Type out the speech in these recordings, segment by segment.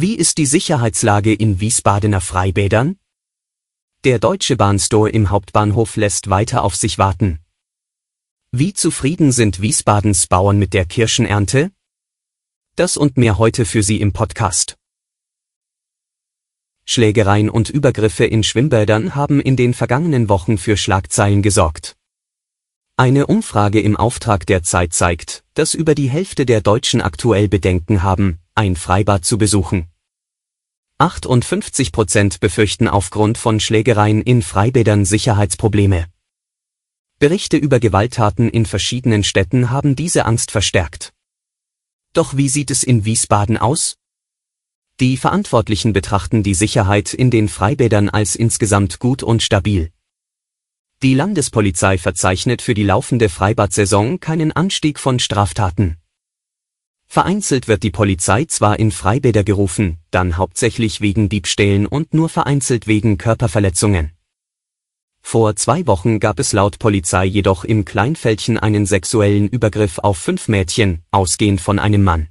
Wie ist die Sicherheitslage in Wiesbadener Freibädern? Der Deutsche Bahnstore im Hauptbahnhof lässt weiter auf sich warten. Wie zufrieden sind Wiesbadens Bauern mit der Kirschenernte? Das und mehr heute für Sie im Podcast. Schlägereien und Übergriffe in Schwimmbädern haben in den vergangenen Wochen für Schlagzeilen gesorgt. Eine Umfrage im Auftrag der Zeit zeigt, dass über die Hälfte der Deutschen aktuell Bedenken haben, ein Freibad zu besuchen. 58 Prozent befürchten aufgrund von Schlägereien in Freibädern Sicherheitsprobleme. Berichte über Gewalttaten in verschiedenen Städten haben diese Angst verstärkt. Doch wie sieht es in Wiesbaden aus? Die Verantwortlichen betrachten die Sicherheit in den Freibädern als insgesamt gut und stabil. Die Landespolizei verzeichnet für die laufende Freibadsaison keinen Anstieg von Straftaten. Vereinzelt wird die Polizei zwar in Freibäder gerufen, dann hauptsächlich wegen Diebstählen und nur vereinzelt wegen Körperverletzungen. Vor zwei Wochen gab es laut Polizei jedoch im Kleinfältchen einen sexuellen Übergriff auf fünf Mädchen, ausgehend von einem Mann.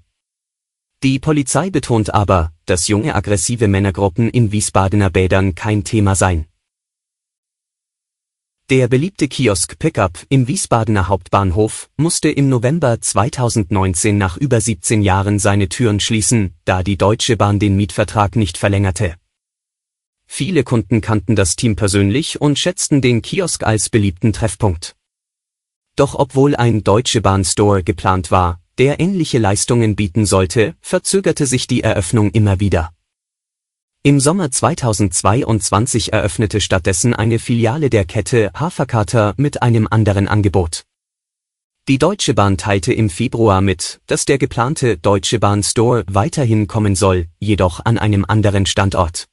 Die Polizei betont aber, dass junge aggressive Männergruppen in Wiesbadener Bädern kein Thema seien. Der beliebte Kiosk Pickup im Wiesbadener Hauptbahnhof musste im November 2019 nach über 17 Jahren seine Türen schließen, da die Deutsche Bahn den Mietvertrag nicht verlängerte. Viele Kunden kannten das Team persönlich und schätzten den Kiosk als beliebten Treffpunkt. Doch obwohl ein Deutsche Bahn Store geplant war, der ähnliche Leistungen bieten sollte, verzögerte sich die Eröffnung immer wieder. Im Sommer 2022 eröffnete stattdessen eine Filiale der Kette Haferkater mit einem anderen Angebot. Die Deutsche Bahn teilte im Februar mit, dass der geplante Deutsche Bahn Store weiterhin kommen soll, jedoch an einem anderen Standort.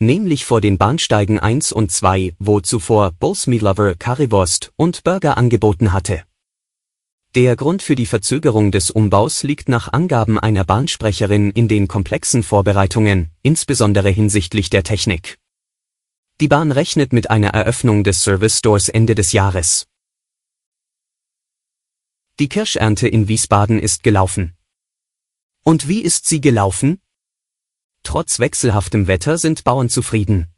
Nämlich vor den Bahnsteigen 1 und 2, wo zuvor Bulls Lover Currywurst und Burger angeboten hatte. Der Grund für die Verzögerung des Umbaus liegt nach Angaben einer Bahnsprecherin in den komplexen Vorbereitungen, insbesondere hinsichtlich der Technik. Die Bahn rechnet mit einer Eröffnung des Service Stores Ende des Jahres. Die Kirschernte in Wiesbaden ist gelaufen. Und wie ist sie gelaufen? Trotz wechselhaftem Wetter sind Bauern zufrieden.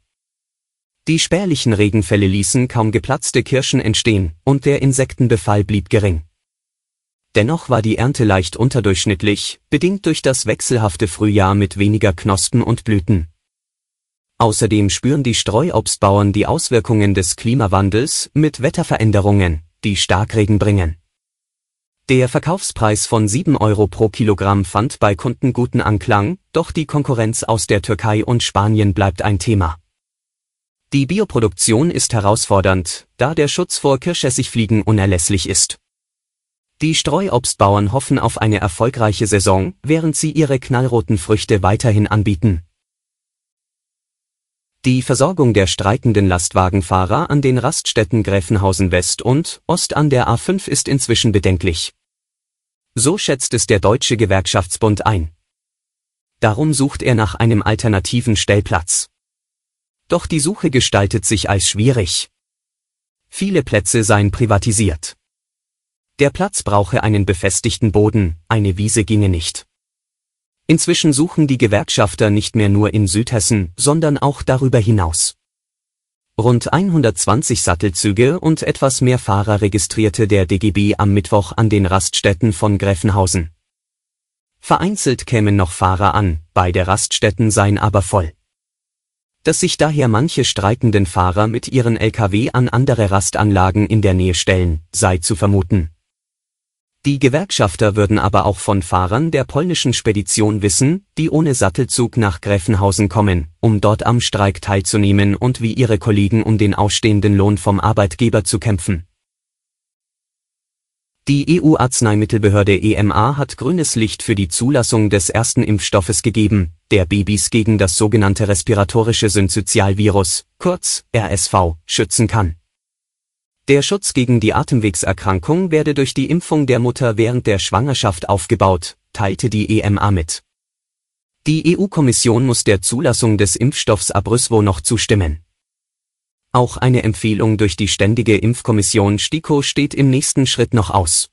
Die spärlichen Regenfälle ließen kaum geplatzte Kirschen entstehen, und der Insektenbefall blieb gering. Dennoch war die Ernte leicht unterdurchschnittlich, bedingt durch das wechselhafte Frühjahr mit weniger Knospen und Blüten. Außerdem spüren die Streuobstbauern die Auswirkungen des Klimawandels mit Wetterveränderungen, die Starkregen bringen. Der Verkaufspreis von 7 Euro pro Kilogramm fand bei Kunden guten Anklang, doch die Konkurrenz aus der Türkei und Spanien bleibt ein Thema. Die Bioproduktion ist herausfordernd, da der Schutz vor Kirschessigfliegen unerlässlich ist. Die Streuobstbauern hoffen auf eine erfolgreiche Saison, während sie ihre knallroten Früchte weiterhin anbieten. Die Versorgung der streikenden Lastwagenfahrer an den Raststätten Gräfenhausen West und Ost an der A5 ist inzwischen bedenklich. So schätzt es der Deutsche Gewerkschaftsbund ein. Darum sucht er nach einem alternativen Stellplatz. Doch die Suche gestaltet sich als schwierig. Viele Plätze seien privatisiert. Der Platz brauche einen befestigten Boden, eine Wiese ginge nicht. Inzwischen suchen die Gewerkschafter nicht mehr nur in Südhessen, sondern auch darüber hinaus. Rund 120 Sattelzüge und etwas mehr Fahrer registrierte der DGB am Mittwoch an den Raststätten von Gräfenhausen. Vereinzelt kämen noch Fahrer an, beide Raststätten seien aber voll. Dass sich daher manche streikenden Fahrer mit ihren Lkw an andere Rastanlagen in der Nähe stellen, sei zu vermuten. Die Gewerkschafter würden aber auch von Fahrern der polnischen Spedition wissen, die ohne Sattelzug nach Gräfenhausen kommen, um dort am Streik teilzunehmen und wie ihre Kollegen um den ausstehenden Lohn vom Arbeitgeber zu kämpfen. Die EU-Arzneimittelbehörde EMA hat grünes Licht für die Zulassung des ersten Impfstoffes gegeben, der Babys gegen das sogenannte respiratorische Synzytialvirus, kurz RSV, schützen kann. Der Schutz gegen die Atemwegserkrankung werde durch die Impfung der Mutter während der Schwangerschaft aufgebaut, teilte die EMA mit. Die EU-Kommission muss der Zulassung des Impfstoffs Abrysvo noch zustimmen. Auch eine Empfehlung durch die Ständige Impfkommission STIKO steht im nächsten Schritt noch aus.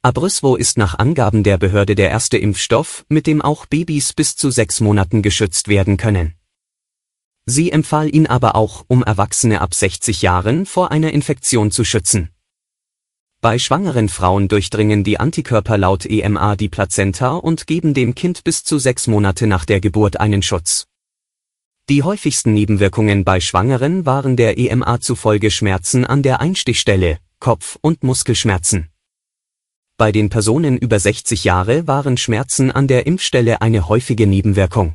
Abrysvo ist nach Angaben der Behörde der erste Impfstoff, mit dem auch Babys bis zu sechs Monaten geschützt werden können. Sie empfahl ihn aber auch, um Erwachsene ab 60 Jahren vor einer Infektion zu schützen. Bei schwangeren Frauen durchdringen die Antikörper laut EMA die Plazenta und geben dem Kind bis zu sechs Monate nach der Geburt einen Schutz. Die häufigsten Nebenwirkungen bei Schwangeren waren der EMA zufolge Schmerzen an der Einstichstelle, Kopf- und Muskelschmerzen. Bei den Personen über 60 Jahre waren Schmerzen an der Impfstelle eine häufige Nebenwirkung.